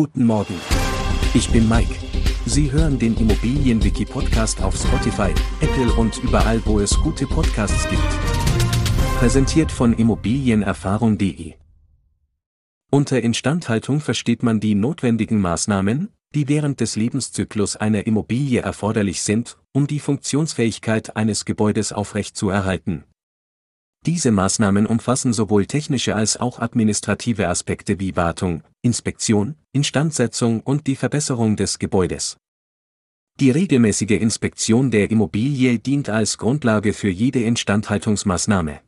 Guten Morgen. Ich bin Mike. Sie hören den Immobilienwiki-Podcast auf Spotify, Apple und überall, wo es gute Podcasts gibt. Präsentiert von immobilienerfahrung.de. Unter Instandhaltung versteht man die notwendigen Maßnahmen, die während des Lebenszyklus einer Immobilie erforderlich sind, um die Funktionsfähigkeit eines Gebäudes aufrechtzuerhalten. Diese Maßnahmen umfassen sowohl technische als auch administrative Aspekte wie Wartung, Inspektion, Instandsetzung und die Verbesserung des Gebäudes. Die regelmäßige Inspektion der Immobilie dient als Grundlage für jede Instandhaltungsmaßnahme.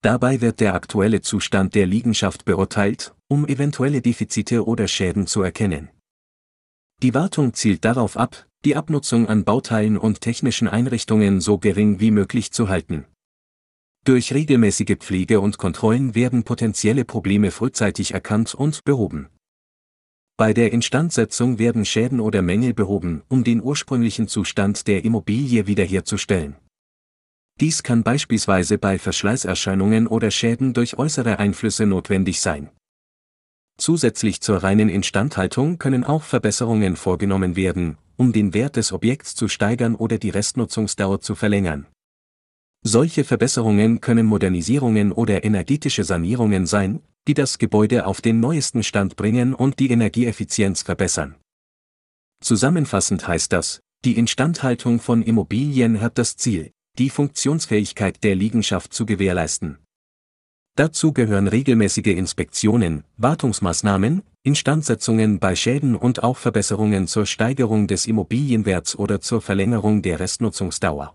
Dabei wird der aktuelle Zustand der Liegenschaft beurteilt, um eventuelle Defizite oder Schäden zu erkennen. Die Wartung zielt darauf ab, die Abnutzung an Bauteilen und technischen Einrichtungen so gering wie möglich zu halten. Durch regelmäßige Pflege und Kontrollen werden potenzielle Probleme frühzeitig erkannt und behoben. Bei der Instandsetzung werden Schäden oder Mängel behoben, um den ursprünglichen Zustand der Immobilie wiederherzustellen. Dies kann beispielsweise bei Verschleißerscheinungen oder Schäden durch äußere Einflüsse notwendig sein. Zusätzlich zur reinen Instandhaltung können auch Verbesserungen vorgenommen werden, um den Wert des Objekts zu steigern oder die Restnutzungsdauer zu verlängern. Solche Verbesserungen können Modernisierungen oder energetische Sanierungen sein, die das Gebäude auf den neuesten Stand bringen und die Energieeffizienz verbessern. Zusammenfassend heißt das, die Instandhaltung von Immobilien hat das Ziel, die Funktionsfähigkeit der Liegenschaft zu gewährleisten. Dazu gehören regelmäßige Inspektionen, Wartungsmaßnahmen, Instandsetzungen bei Schäden und auch Verbesserungen zur Steigerung des Immobilienwerts oder zur Verlängerung der Restnutzungsdauer.